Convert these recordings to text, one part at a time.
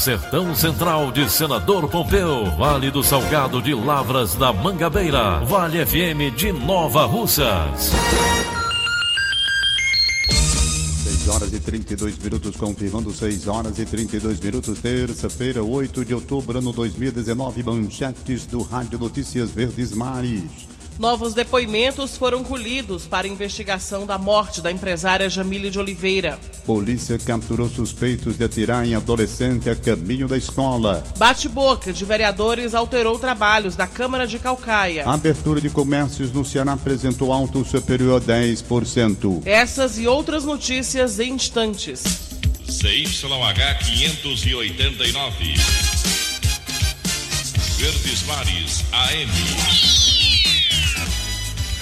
Sertão Central de Senador Pompeu, Vale do Salgado de Lavras da Mangabeira, Vale FM de Nova Russas. 6 horas e 32 minutos, confirmando 6 horas e 32 minutos, terça-feira, 8 de outubro, ano 2019, manchetes do Rádio Notícias Verdes Mares. Novos depoimentos foram colhidos para investigação da morte da empresária Jamile de Oliveira. Polícia capturou suspeitos de atirar em adolescente a caminho da escola. Bate-boca de vereadores alterou trabalhos da Câmara de Calcaia. A abertura de comércios no Ceará apresentou alto superior a 10%. Essas e outras notícias em instantes. CYH 589. Verdes Mares AM.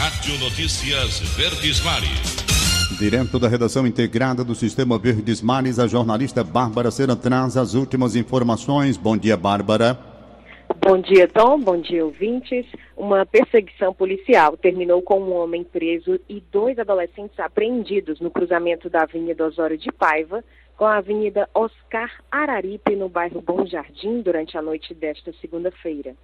Rádio Notícias Verdes Mares. Direto da redação integrada do Sistema Verdes Mares, a jornalista Bárbara Sena traz as últimas informações. Bom dia, Bárbara. Bom dia, Tom. Bom dia, ouvintes. Uma perseguição policial terminou com um homem preso e dois adolescentes apreendidos no cruzamento da Avenida Osório de Paiva com a Avenida Oscar Araripe, no bairro Bom Jardim, durante a noite desta segunda-feira.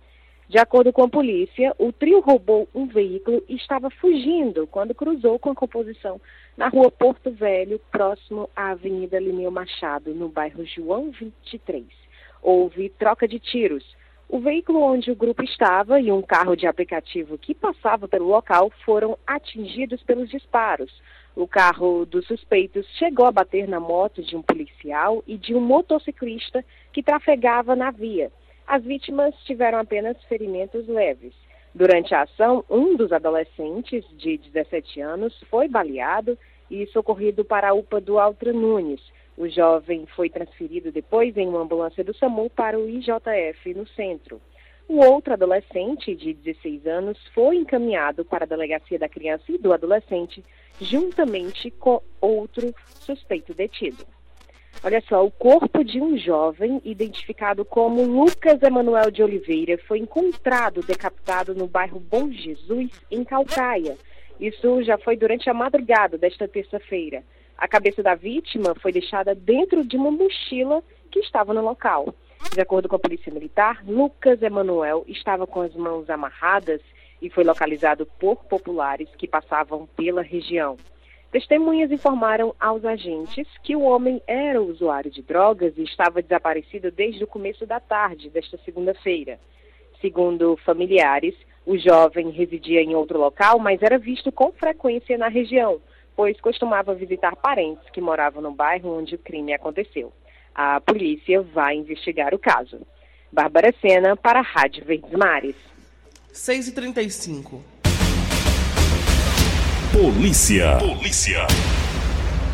De acordo com a polícia, o trio roubou um veículo e estava fugindo quando cruzou com a composição na rua Porto Velho, próximo à Avenida Lineu Machado, no bairro João 23. Houve troca de tiros. O veículo onde o grupo estava e um carro de aplicativo que passava pelo local foram atingidos pelos disparos. O carro dos suspeitos chegou a bater na moto de um policial e de um motociclista que trafegava na via. As vítimas tiveram apenas ferimentos leves. Durante a ação, um dos adolescentes, de 17 anos, foi baleado e socorrido para a UPA do Altra Nunes. O jovem foi transferido depois em uma ambulância do SAMU para o IJF no centro. O outro adolescente, de 16 anos, foi encaminhado para a delegacia da criança e do adolescente, juntamente com outro suspeito detido. Olha só, o corpo de um jovem identificado como Lucas Emanuel de Oliveira foi encontrado decapitado no bairro Bom Jesus, em Calcaia. Isso já foi durante a madrugada desta terça-feira. A cabeça da vítima foi deixada dentro de uma mochila que estava no local. De acordo com a Polícia Militar, Lucas Emanuel estava com as mãos amarradas e foi localizado por populares que passavam pela região. Testemunhas informaram aos agentes que o homem era usuário de drogas e estava desaparecido desde o começo da tarde desta segunda-feira. Segundo familiares, o jovem residia em outro local, mas era visto com frequência na região, pois costumava visitar parentes que moravam no bairro onde o crime aconteceu. A polícia vai investigar o caso. Bárbara Sena para a Rádio Verdes Mares. 6h35. Polícia. Polícia.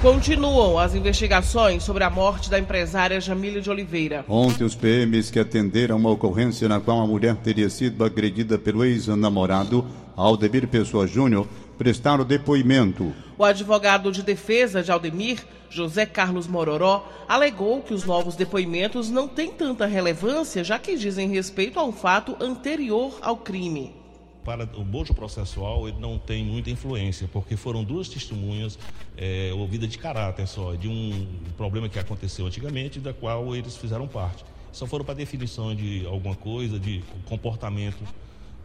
Continuam as investigações sobre a morte da empresária Jamília de Oliveira. Ontem, os PMs que atenderam uma ocorrência na qual a mulher teria sido agredida pelo ex-namorado, Aldemir Pessoa Júnior, prestaram depoimento. O advogado de defesa de Aldemir, José Carlos Mororó, alegou que os novos depoimentos não têm tanta relevância, já que dizem respeito a um fato anterior ao crime para o bojo processual ele não tem muita influência, porque foram duas testemunhas é, ouvidas de caráter só, de um problema que aconteceu antigamente, da qual eles fizeram parte. Só foram para definição de alguma coisa, de comportamento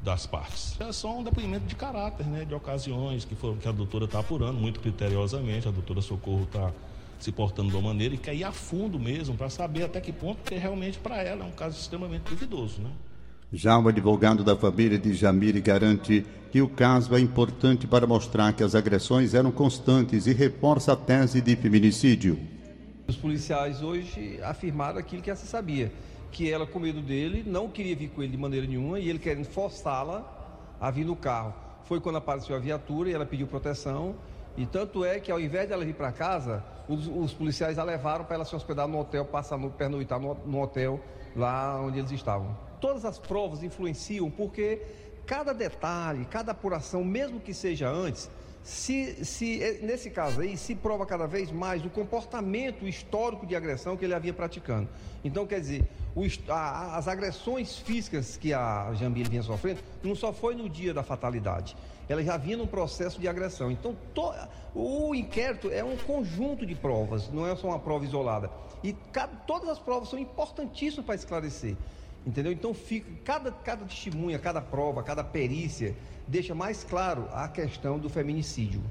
das partes. É só um depoimento de caráter, né, de ocasiões que, foram, que a doutora está apurando muito criteriosamente, a doutora Socorro está se portando de uma maneira e quer ir a fundo mesmo para saber até que ponto, porque realmente para ela é um caso extremamente duvidoso, né? Já o advogado da família de Jamile garante que o caso é importante para mostrar que as agressões eram constantes e reforça a tese de feminicídio. Os policiais hoje afirmaram aquilo que se sabia, que ela, com medo dele, não queria vir com ele de maneira nenhuma e ele querendo forçá-la a vir no carro. Foi quando apareceu a viatura e ela pediu proteção. E tanto é que ao invés dela vir para casa, os, os, policiais a levaram para ela se hospedar no hotel, passar no pernoitar no, no hotel lá onde eles estavam. Todas as provas influenciam porque cada detalhe, cada apuração, mesmo que seja antes, se, se, é, nesse caso aí, se prova cada vez mais o comportamento histórico de agressão que ele havia praticando. Então, quer dizer, o, a, as agressões físicas que a Jamile vinha sofrendo não só foi no dia da fatalidade, ela já vinha num processo de agressão. Então, to, o inquérito é um conjunto de provas, não é só uma prova isolada. E cada, todas as provas são importantíssimas para esclarecer. Entendeu? Então, fica, cada, cada testemunha, cada prova, cada perícia deixa mais claro a questão do feminicídio.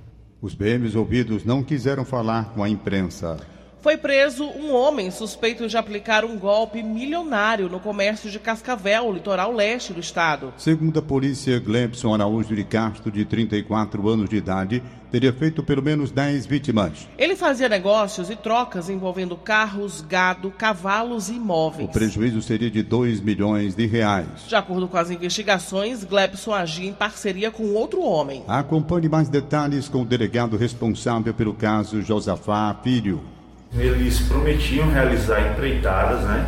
Os BMs ouvidos não quiseram falar com a imprensa. Foi preso um homem suspeito de aplicar um golpe milionário no comércio de Cascavel, litoral leste do estado. Segundo a polícia, Glebson Araújo de Castro, de 34 anos de idade, teria feito pelo menos 10 vítimas. Ele fazia negócios e trocas envolvendo carros, gado, cavalos e imóveis. O prejuízo seria de 2 milhões de reais. De acordo com as investigações, Glebson agia em parceria com outro homem. Acompanhe mais detalhes com o delegado responsável pelo caso, Josafá Filho eles prometiam realizar empreitadas, né?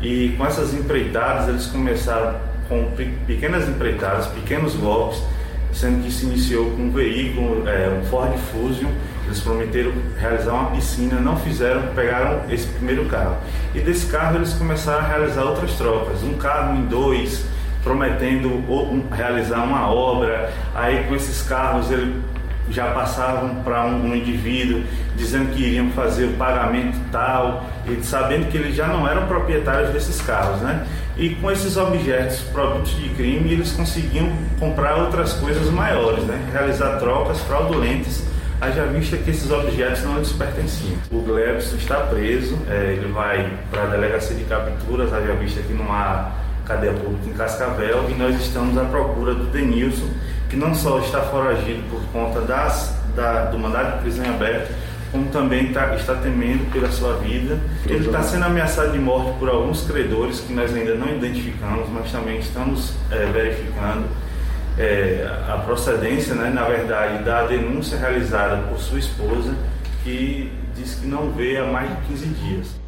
E com essas empreitadas eles começaram com pequenas empreitadas, pequenos golpes, sendo que se iniciou com um veículo, é, um Ford Fusion. Eles prometeram realizar uma piscina, não fizeram, pegaram esse primeiro carro. E desse carro eles começaram a realizar outras trocas, um carro em dois, prometendo realizar uma obra. Aí com esses carros ele já passavam para um, um, indivíduo dizendo que iriam fazer o pagamento tal, e sabendo que eles já não eram proprietários desses carros, né? E com esses objetos, produtos de crime, eles conseguiam comprar outras coisas maiores, né? Realizar trocas fraudulentas, haja vista que esses objetos não lhes pertenciam. O Glebson está preso, é, ele vai para a delegacia de capturas, haja vista que não há cadeia pública em Cascavel, e nós estamos à procura do Denilson, que não só está foragido por conta das, da, do mandado de prisão aberto, como também tá, está temendo pela sua vida. Ele está sendo ameaçado de morte por alguns credores que nós ainda não identificamos, mas também estamos é, verificando é, a procedência, né, na verdade, da denúncia realizada por sua esposa, que diz que não vê há mais de 15 dias.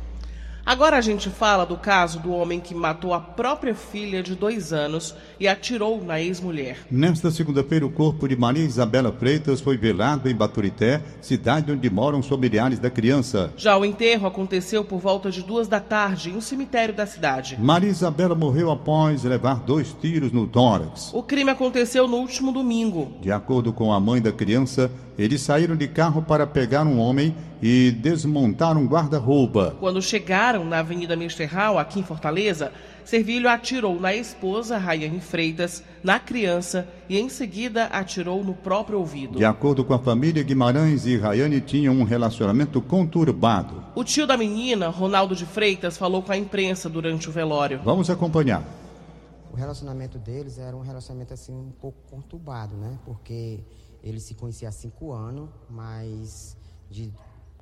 Agora a gente fala do caso do homem que matou a própria filha de dois anos e atirou na ex-mulher. Nesta segunda-feira, o corpo de Maria Isabela Freitas foi velado em Baturité, cidade onde moram os familiares da criança. Já o enterro aconteceu por volta de duas da tarde em um cemitério da cidade. Maria Isabela morreu após levar dois tiros no tórax. O crime aconteceu no último domingo. De acordo com a mãe da criança, eles saíram de carro para pegar um homem e desmontar um guarda-roupa. Quando chegaram na Avenida Misterral, aqui em Fortaleza, Servilho atirou na esposa, Rayane Freitas, na criança e em seguida atirou no próprio ouvido. De acordo com a família, Guimarães e Rayane tinham um relacionamento conturbado. O tio da menina, Ronaldo de Freitas, falou com a imprensa durante o velório. Vamos acompanhar. O relacionamento deles era um relacionamento assim um pouco conturbado, né? Porque ele se conhecia há cinco anos, mas de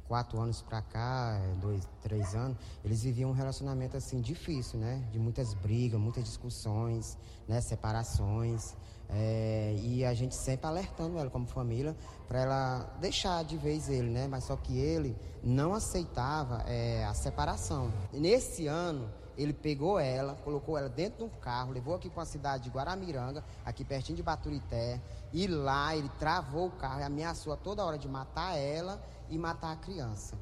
quatro anos para cá, é, dois, três anos, eles viviam um relacionamento assim difícil, né? De muitas brigas, muitas discussões, né? Separações. É, e a gente sempre alertando ela como família para ela deixar de vez ele, né? Mas só que ele não aceitava é, a separação. Nesse ano ele pegou ela, colocou ela dentro de um carro, levou aqui para a cidade de Guaramiranga, aqui pertinho de Baturité, e lá ele travou o carro e ameaçou a toda hora de matar ela e matar a criança.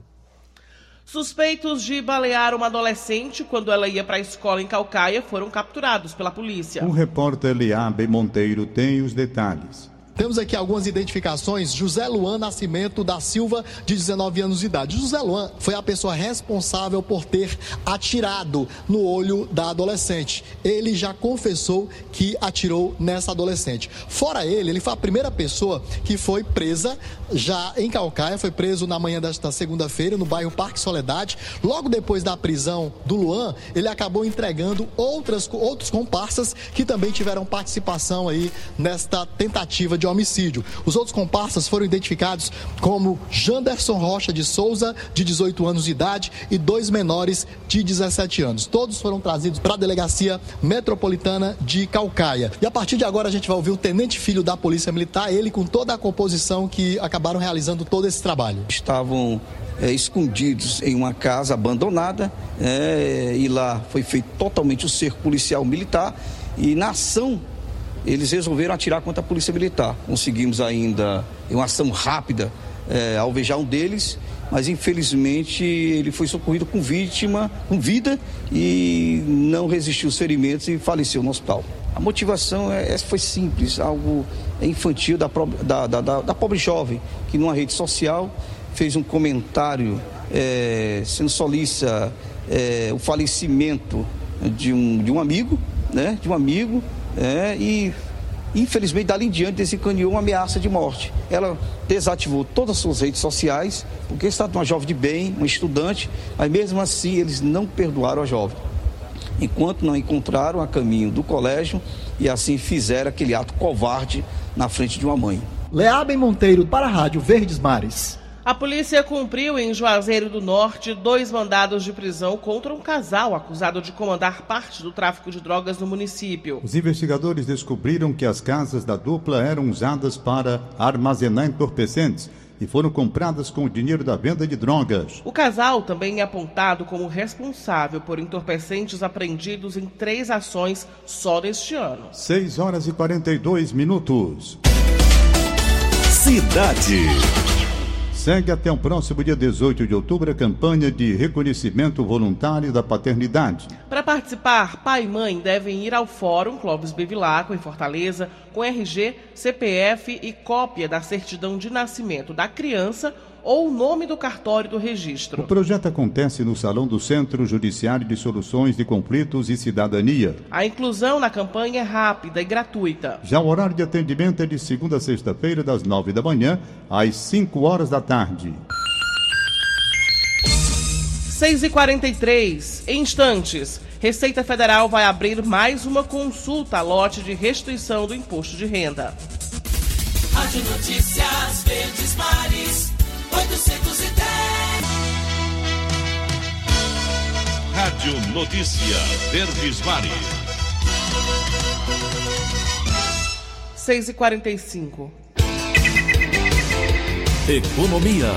Suspeitos de balear uma adolescente quando ela ia para a escola em Calcaia foram capturados pela polícia. O repórter Liabe Monteiro tem os detalhes. Temos aqui algumas identificações. José Luan Nascimento da Silva, de 19 anos de idade. José Luan foi a pessoa responsável por ter atirado no olho da adolescente. Ele já confessou que atirou nessa adolescente. Fora ele, ele foi a primeira pessoa que foi presa já em Calcaia, foi preso na manhã desta segunda-feira no bairro Parque Soledade. Logo depois da prisão do Luan, ele acabou entregando outras, outros comparsas que também tiveram participação aí nesta tentativa de homicídio. Os outros comparsas foram identificados como Janderson Rocha de Souza, de 18 anos de idade, e dois menores de 17 anos. Todos foram trazidos para a delegacia metropolitana de Calcaia. E a partir de agora a gente vai ouvir o tenente filho da Polícia Militar, ele com toda a composição que acabaram realizando todo esse trabalho. Estavam é, escondidos em uma casa abandonada é, e lá foi feito totalmente o cerco policial militar e na ação eles resolveram atirar contra a polícia militar. Conseguimos ainda uma ação rápida é, alvejar um deles, mas infelizmente ele foi socorrido com vítima, com vida e não resistiu aos ferimentos e faleceu no hospital. A motivação é, foi simples, algo infantil da, da, da, da, pobre jovem que numa rede social fez um comentário é, sendo solícita é, o falecimento de um, de um amigo, né, de um amigo é, e infelizmente dali em diante desencadeou uma ameaça de morte. Ela desativou todas as suas redes sociais, porque está uma jovem de bem, uma estudante, mas mesmo assim eles não perdoaram a jovem. Enquanto não encontraram a caminho do colégio e assim fizeram aquele ato covarde na frente de uma mãe. Leabem Monteiro para a Rádio Verdes Mares. A polícia cumpriu em Juazeiro do Norte dois mandados de prisão contra um casal acusado de comandar parte do tráfico de drogas no município. Os investigadores descobriram que as casas da dupla eram usadas para armazenar entorpecentes e foram compradas com o dinheiro da venda de drogas. O casal também é apontado como responsável por entorpecentes apreendidos em três ações só neste ano. 6 horas e 42 minutos. Cidade. Segue até o próximo dia 18 de outubro a campanha de reconhecimento voluntário da paternidade. Para participar, pai e mãe devem ir ao Fórum Clóvis Bevilacqua, em Fortaleza, com RG, CPF e cópia da certidão de nascimento da criança ou o nome do cartório do registro. O projeto acontece no Salão do Centro Judiciário de Soluções de Conflitos e Cidadania. A inclusão na campanha é rápida e gratuita. Já o horário de atendimento é de segunda a sexta-feira, das nove da manhã às cinco horas da tarde. 6 e 43 em instantes. Receita Federal vai abrir mais uma consulta a lote de restituição do imposto de renda. Rádio Notícias Verdes Mares. 810. Rádio Notícia Verdes Mares. 6 e 45 Economia.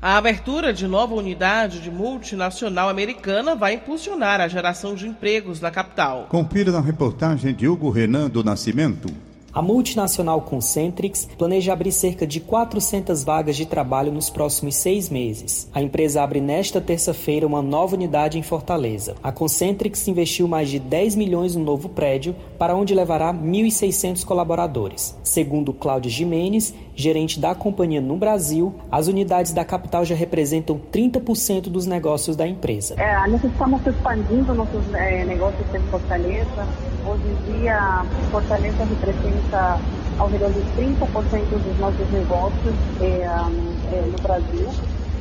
A abertura de nova unidade de multinacional americana vai impulsionar a geração de empregos na capital. Confira na reportagem de Hugo Renan do Nascimento. A multinacional Concentrix planeja abrir cerca de 400 vagas de trabalho nos próximos seis meses. A empresa abre nesta terça-feira uma nova unidade em Fortaleza. A Concentrix investiu mais de 10 milhões no novo prédio, para onde levará 1.600 colaboradores. Segundo Cláudio Jimenez, gerente da companhia no Brasil, as unidades da capital já representam 30% dos negócios da empresa. É, nós estamos expandindo nossos é, negócios em Fortaleza. Hoje em dia, Fortaleza representa ao redor de 30% dos nossos negócios é, é, no Brasil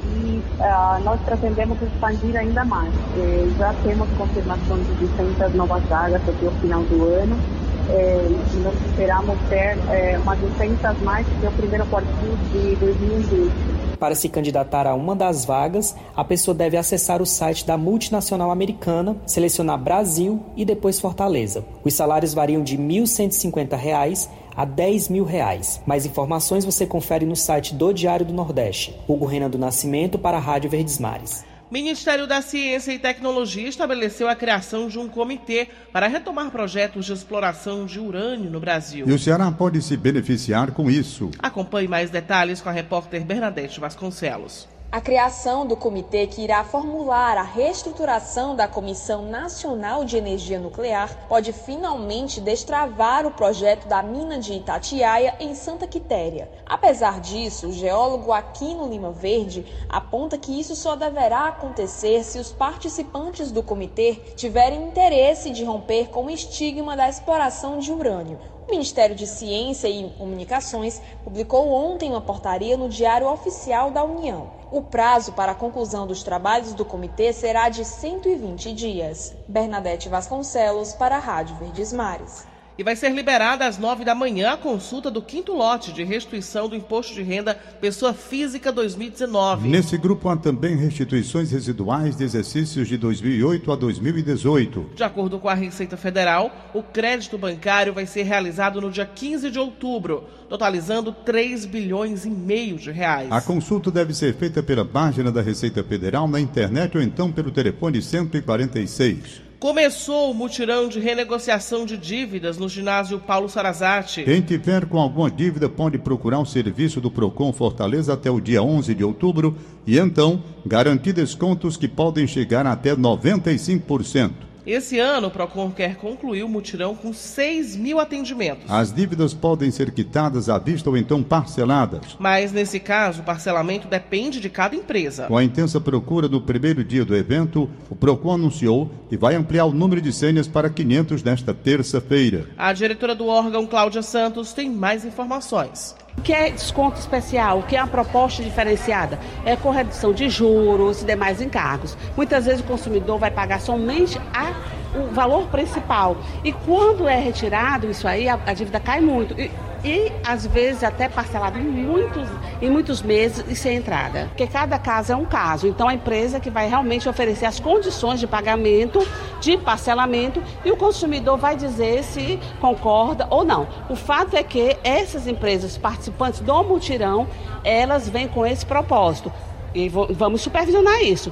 e uh, nós pretendemos expandir ainda mais. É, já temos confirmação de 200 novas vagas até o final do ano é, nós esperamos ter é, umas 200 mais que o primeiro quarto de 2020. Para se candidatar a uma das vagas, a pessoa deve acessar o site da multinacional americana, selecionar Brasil e depois Fortaleza. Os salários variam de R$ 1.150 a 10 mil reais. Mais informações você confere no site do Diário do Nordeste. Hugo Renan do Nascimento para a Rádio Verdes Mares. Ministério da Ciência e Tecnologia estabeleceu a criação de um comitê para retomar projetos de exploração de urânio no Brasil. E o Ceará pode se beneficiar com isso. Acompanhe mais detalhes com a repórter Bernadette Vasconcelos. A criação do comitê que irá formular a reestruturação da Comissão Nacional de Energia Nuclear pode finalmente destravar o projeto da mina de Itatiaia em Santa Quitéria. Apesar disso, o geólogo Aquino Lima Verde aponta que isso só deverá acontecer se os participantes do comitê tiverem interesse de romper com o estigma da exploração de urânio. O Ministério de Ciência e Comunicações publicou ontem uma portaria no Diário Oficial da União. O prazo para a conclusão dos trabalhos do comitê será de 120 dias. Bernadette Vasconcelos, para a Rádio Verdes Mares. E vai ser liberada às nove da manhã a consulta do quinto lote de restituição do Imposto de Renda Pessoa Física 2019. Nesse grupo há também restituições residuais de exercícios de 2008 a 2018. De acordo com a Receita Federal, o crédito bancário vai ser realizado no dia 15 de outubro, totalizando 3 bilhões e meio de reais. A consulta deve ser feita pela página da Receita Federal na internet ou então pelo telefone 146. Começou o mutirão de renegociação de dívidas no ginásio Paulo Sarazate. Quem tiver com alguma dívida pode procurar o serviço do Procon Fortaleza até o dia 11 de outubro e então garantir descontos que podem chegar até 95%. Esse ano, o PROCON quer concluir o mutirão com 6 mil atendimentos. As dívidas podem ser quitadas à vista ou então parceladas. Mas, nesse caso, o parcelamento depende de cada empresa. Com a intensa procura no primeiro dia do evento, o PROCON anunciou que vai ampliar o número de senhas para 500 nesta terça-feira. A diretora do órgão, Cláudia Santos, tem mais informações. O que é desconto especial? O que é uma proposta diferenciada? É com redução de juros e demais encargos. Muitas vezes o consumidor vai pagar somente a, o valor principal. E quando é retirado isso aí, a, a dívida cai muito. E, e às vezes até parcelado em muitos, em muitos meses e sem entrada. Porque cada caso é um caso. Então a empresa que vai realmente oferecer as condições de pagamento, de parcelamento, e o consumidor vai dizer se concorda ou não. O fato é que essas empresas participantes do mutirão, elas vêm com esse propósito. E vamos supervisionar isso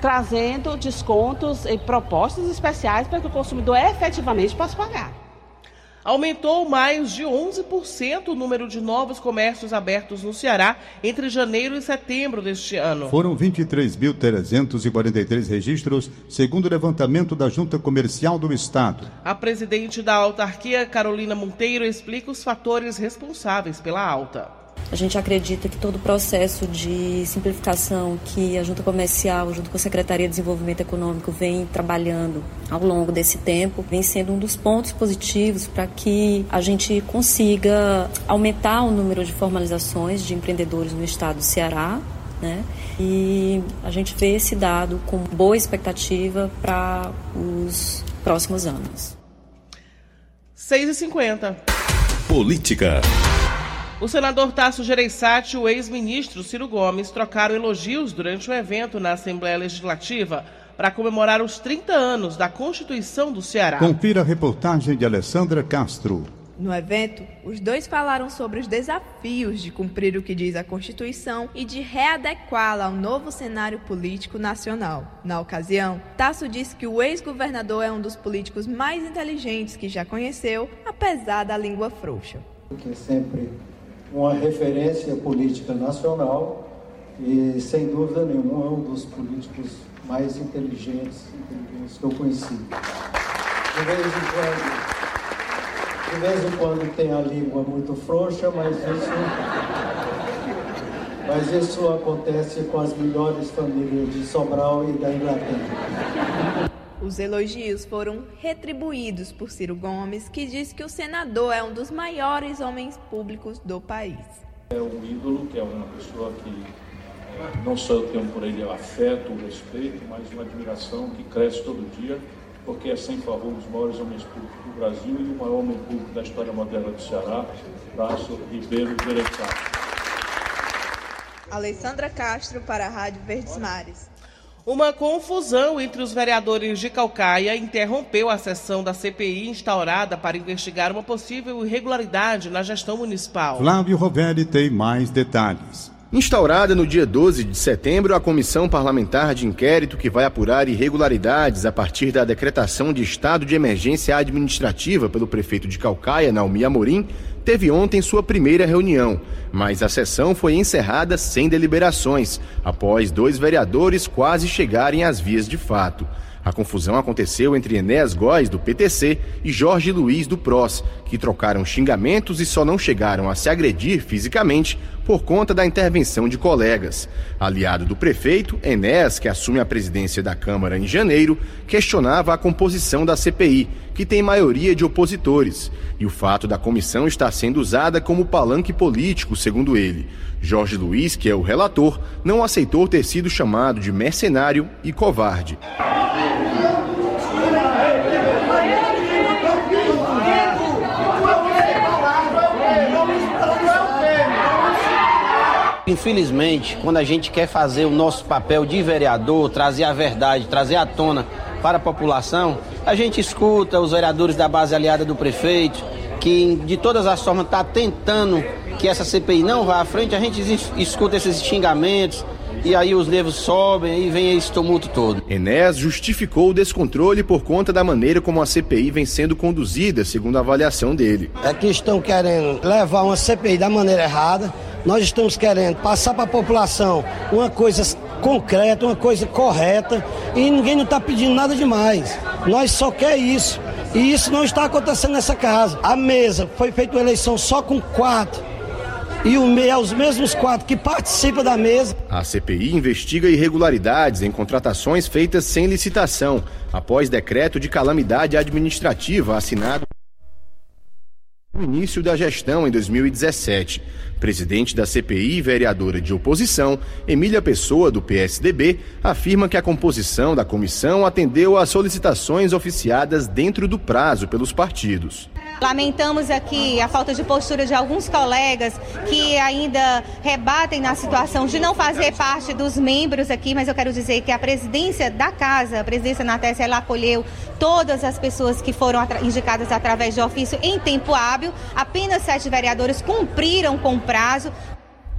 trazendo descontos e propostas especiais para que o consumidor efetivamente possa pagar. Aumentou mais de 11% o número de novos comércios abertos no Ceará entre janeiro e setembro deste ano. Foram 23.343 registros, segundo o levantamento da Junta Comercial do Estado. A presidente da autarquia, Carolina Monteiro, explica os fatores responsáveis pela alta. A gente acredita que todo o processo de simplificação que a Junta Comercial, junto com a Secretaria de Desenvolvimento Econômico, vem trabalhando ao longo desse tempo, vem sendo um dos pontos positivos para que a gente consiga aumentar o número de formalizações de empreendedores no estado do Ceará. Né? E a gente vê esse dado com boa expectativa para os próximos anos. 6h50. Política. O senador Tasso Gereissati e o ex-ministro Ciro Gomes trocaram elogios durante o um evento na Assembleia Legislativa para comemorar os 30 anos da Constituição do Ceará. Confira a reportagem de Alessandra Castro. No evento, os dois falaram sobre os desafios de cumprir o que diz a Constituição e de readequá-la ao novo cenário político nacional. Na ocasião, Tasso disse que o ex-governador é um dos políticos mais inteligentes que já conheceu, apesar da língua frouxa. Que sempre uma referência política nacional e, sem dúvida nenhuma, é um dos políticos mais inteligentes, inteligentes que eu conheci. De vez em quando, de vez em quando tem a língua muito frouxa, mas isso, mas isso acontece com as melhores famílias de Sobral e da Inglaterra. Os elogios foram retribuídos por Ciro Gomes, que diz que o senador é um dos maiores homens públicos do país. É um ídolo, que é uma pessoa que não só eu tenho por ele afeto, respeito, mas uma admiração que cresce todo dia, porque é sem favor um dos maiores homens públicos do Brasil e o maior homem público da história moderna do Ceará, Tasso Ribeiro Gereissati. Alessandra Castro para a Rádio Verdes Mares. Uma confusão entre os vereadores de Calcaia interrompeu a sessão da CPI instaurada para investigar uma possível irregularidade na gestão municipal. Flávio Rovelli tem mais detalhes. Instaurada no dia 12 de setembro, a Comissão Parlamentar de Inquérito que vai apurar irregularidades a partir da decretação de estado de emergência administrativa pelo prefeito de Calcaia, Naomi Amorim, teve ontem sua primeira reunião, mas a sessão foi encerrada sem deliberações, após dois vereadores quase chegarem às vias de fato. A confusão aconteceu entre Enéas Góes, do PTC, e Jorge Luiz, do PROS, que trocaram xingamentos e só não chegaram a se agredir fisicamente por conta da intervenção de colegas. Aliado do prefeito, Enéas, que assume a presidência da Câmara em janeiro, questionava a composição da CPI, que tem maioria de opositores, e o fato da comissão estar sendo usada como palanque político, segundo ele. Jorge Luiz, que é o relator, não aceitou ter sido chamado de mercenário e covarde. Infelizmente, quando a gente quer fazer o nosso papel de vereador, trazer a verdade, trazer à tona para a população, a gente escuta os vereadores da base aliada do prefeito, que de todas as formas está tentando que essa CPI não vá à frente, a gente escuta esses xingamentos, e aí os nervos sobem e vem esse tumulto todo. Enéas justificou o descontrole por conta da maneira como a CPI vem sendo conduzida, segundo a avaliação dele. É que estão querendo levar uma CPI da maneira errada. Nós estamos querendo passar para a população uma coisa concreta, uma coisa correta e ninguém não está pedindo nada demais. Nós só quer isso. E isso não está acontecendo nessa casa. A mesa foi feita uma eleição só com quatro e o é os mesmos quatro que participam da mesa. A CPI investiga irregularidades em contratações feitas sem licitação, após decreto de calamidade administrativa assinado no início da gestão em 2017. Presidente da CPI e vereadora de oposição, Emília Pessoa, do PSDB, afirma que a composição da comissão atendeu às solicitações oficiadas dentro do prazo pelos partidos. Lamentamos aqui a falta de postura de alguns colegas que ainda rebatem na situação de não fazer parte dos membros aqui, mas eu quero dizer que a presidência da casa, a presidência na TES, ela acolheu todas as pessoas que foram indicadas através de ofício em tempo hábil. Apenas sete vereadores cumpriram com o prazo.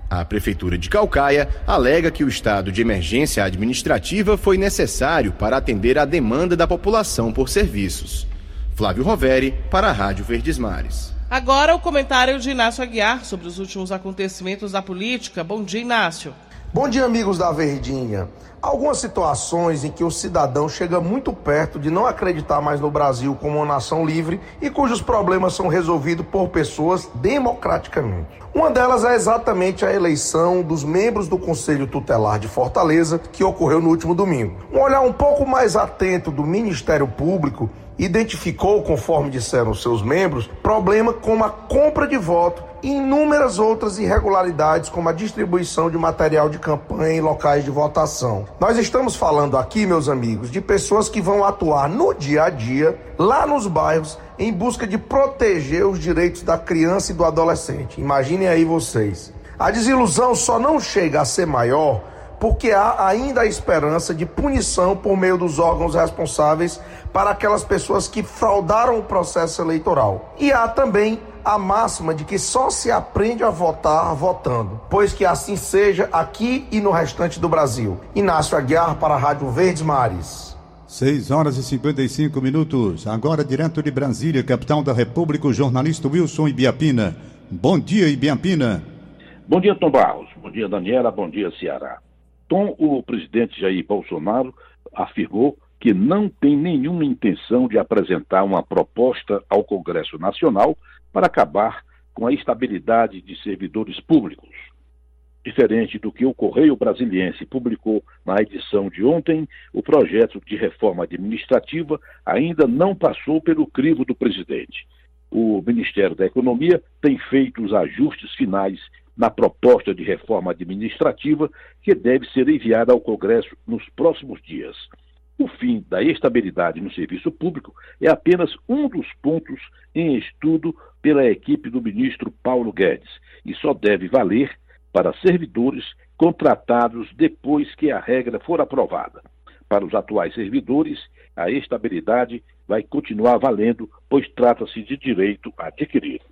A Prefeitura de Calcaia alega que o estado de emergência administrativa foi necessário para atender à demanda da população por serviços. Flávio Roveri, para a Rádio Verdes Mares. Agora o comentário de Inácio Aguiar sobre os últimos acontecimentos da política. Bom dia, Inácio. Bom dia, amigos da Verdinha. Algumas situações em que o cidadão chega muito perto de não acreditar mais no Brasil como uma nação livre e cujos problemas são resolvidos por pessoas democraticamente. Uma delas é exatamente a eleição dos membros do Conselho Tutelar de Fortaleza, que ocorreu no último domingo. Um olhar um pouco mais atento do Ministério Público identificou, conforme disseram seus membros, problema como a compra de voto e inúmeras outras irregularidades, como a distribuição de material de campanha em locais de votação. Nós estamos falando aqui, meus amigos, de pessoas que vão atuar no dia a dia, lá nos bairros, em busca de proteger os direitos da criança e do adolescente. Imaginem aí vocês. A desilusão só não chega a ser maior porque há ainda a esperança de punição por meio dos órgãos responsáveis para aquelas pessoas que fraudaram o processo eleitoral. E há também a máxima de que só se aprende a votar votando, pois que assim seja aqui e no restante do Brasil. Inácio Aguiar para a Rádio Verdes Mares. 6 horas e 55 minutos. Agora, direto de Brasília, capital da República, o jornalista Wilson Ibiapina. Bom dia, Ibiapina. Bom dia, Tom Barros. Bom dia, Daniela. Bom dia, Ceará. Tom, o presidente Jair Bolsonaro afirmou que não tem nenhuma intenção de apresentar uma proposta ao Congresso Nacional para acabar com a estabilidade de servidores públicos. Diferente do que o Correio Brasiliense publicou na edição de ontem, o projeto de reforma administrativa ainda não passou pelo crivo do presidente. O Ministério da Economia tem feito os ajustes finais na proposta de reforma administrativa que deve ser enviada ao Congresso nos próximos dias. O fim da estabilidade no serviço público é apenas um dos pontos em estudo pela equipe do ministro Paulo Guedes e só deve valer para servidores contratados depois que a regra for aprovada. Para os atuais servidores, a estabilidade vai continuar valendo, pois trata-se de direito adquirido.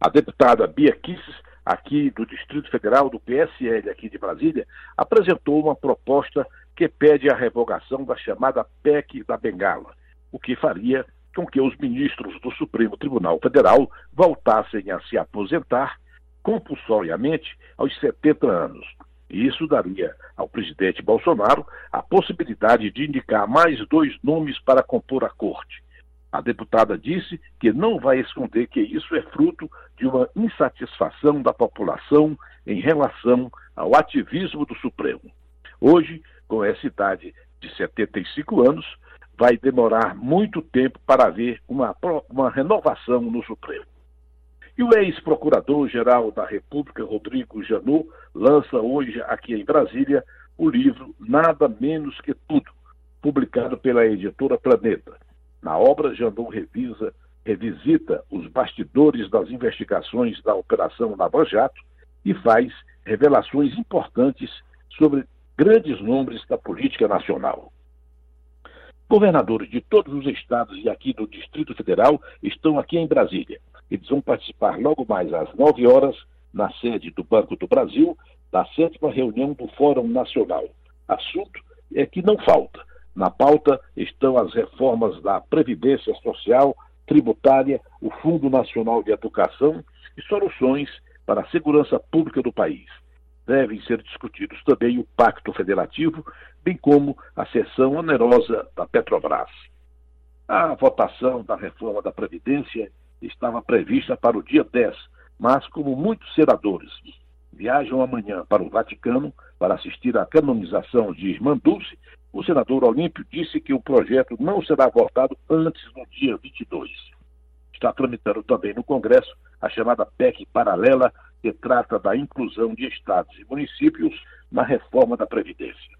A deputada Bia Kisses aqui do Distrito Federal, do PSL aqui de Brasília, apresentou uma proposta que pede a revogação da chamada PEC da Bengala, o que faria com que os ministros do Supremo Tribunal Federal voltassem a se aposentar compulsoriamente aos 70 anos. E isso daria ao presidente Bolsonaro a possibilidade de indicar mais dois nomes para compor a corte. A deputada disse que não vai esconder que isso é fruto de uma insatisfação da população em relação ao ativismo do Supremo. Hoje, com essa idade de 75 anos, vai demorar muito tempo para haver uma, uma renovação no Supremo. E o ex-procurador-geral da República, Rodrigo Janot, lança hoje aqui em Brasília o livro Nada Menos Que Tudo, publicado pela editora Planeta. Na obra, Janot revisa, revisita os bastidores das investigações da Operação Lava Jato e faz revelações importantes sobre grandes nomes da política nacional. Governadores de todos os estados e aqui do Distrito Federal estão aqui em Brasília. Eles vão participar logo mais às 9 horas na sede do Banco do Brasil, da sétima reunião do Fórum Nacional. Assunto é que não falta. Na pauta estão as reformas da Previdência Social, tributária, o Fundo Nacional de Educação e soluções para a segurança pública do país. Devem ser discutidos também o Pacto Federativo, bem como a sessão onerosa da Petrobras. A votação da reforma da Previdência estava prevista para o dia 10, mas como muitos senadores viajam amanhã para o Vaticano para assistir à canonização de Irmã Dulce, o senador Olímpio disse que o projeto não será votado antes do dia 22. Está tramitando também no Congresso a chamada PEC paralela, que trata da inclusão de estados e municípios na reforma da Previdência.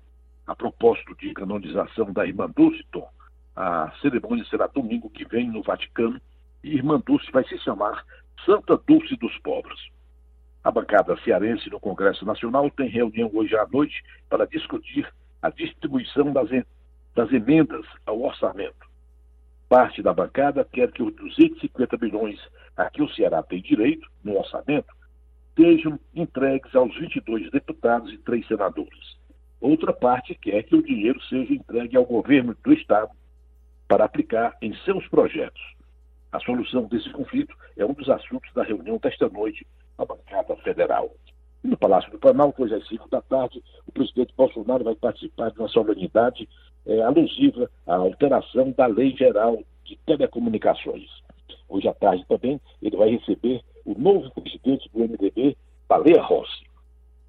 A propósito de canonização da Irmã Dulce, Tom, a cerimônia será domingo que vem no Vaticano e Irmã Dulce vai se chamar Santa Dulce dos Pobres. A bancada cearense no Congresso Nacional tem reunião hoje à noite para discutir a distribuição das, das emendas ao orçamento. Parte da bancada quer que os 250 milhões a que o Ceará tem direito no orçamento sejam entregues aos 22 deputados e três senadores. Outra parte quer que o dinheiro seja entregue ao governo do Estado para aplicar em seus projetos. A solução desse conflito é um dos assuntos da reunião desta noite na bancada federal. E no Palácio do Planalto, hoje às 5 da tarde, o presidente Bolsonaro vai participar de uma solenidade é, alusiva à alteração da Lei Geral de Telecomunicações. Hoje à tarde também ele vai receber o novo presidente do MDB, Baleia Rossi.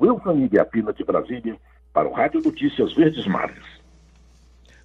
Wilson Ibiapina de Brasília, para o Rádio Notícias Verdes Mares.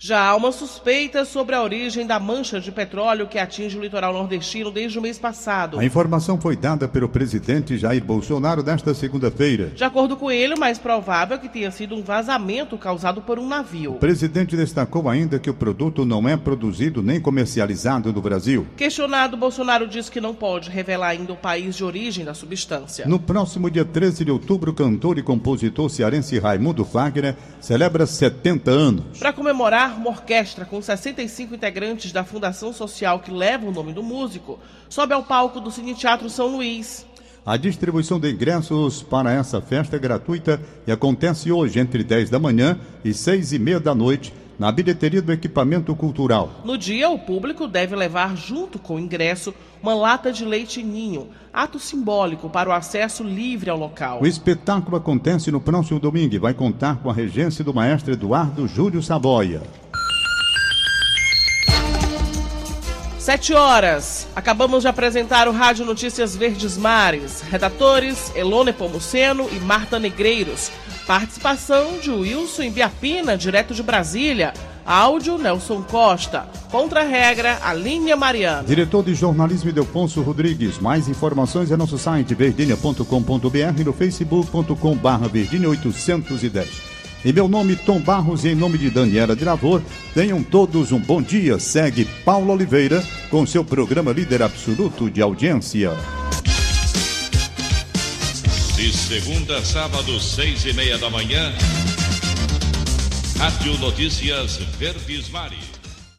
Já há uma suspeita sobre a origem da mancha de petróleo que atinge o litoral nordestino desde o mês passado. A informação foi dada pelo presidente Jair Bolsonaro nesta segunda-feira. De acordo com ele, o mais provável é que tenha sido um vazamento causado por um navio. O presidente destacou ainda que o produto não é produzido nem comercializado no Brasil. Questionado, Bolsonaro disse que não pode revelar ainda o país de origem da substância. No próximo dia 13 de outubro, o cantor e compositor cearense Raimundo Fagner celebra 70 anos. Para comemorar, uma orquestra com 65 integrantes da Fundação Social que leva o nome do músico sobe ao palco do Cine Teatro São Luís. A distribuição de ingressos para essa festa é gratuita e acontece hoje entre 10 da manhã e 6 e meia da noite na bilheteria do equipamento cultural. No dia, o público deve levar junto com o ingresso uma lata de leite ninho, ato simbólico para o acesso livre ao local. O espetáculo acontece no próximo domingo e vai contar com a regência do maestro Eduardo Júlio Saboia. Sete horas. Acabamos de apresentar o Rádio Notícias Verdes Mares. Redatores Elone Pomuceno e Marta Negreiros. Participação de Wilson Biapina, direto de Brasília. Áudio Nelson Costa. Contra-regra, Alinha Mariana. Diretor de jornalismo Delfonso Rodrigues. Mais informações é nosso site verdinha.com.br e no facebook.com.br verdinha 810. Em meu nome, Tom Barros, e em nome de Daniela de Lavor, tenham todos um bom dia. Segue Paulo Oliveira com seu programa líder absoluto de audiência. De segunda a sábado, seis e meia da manhã, Rádio Notícias Verdes Mares.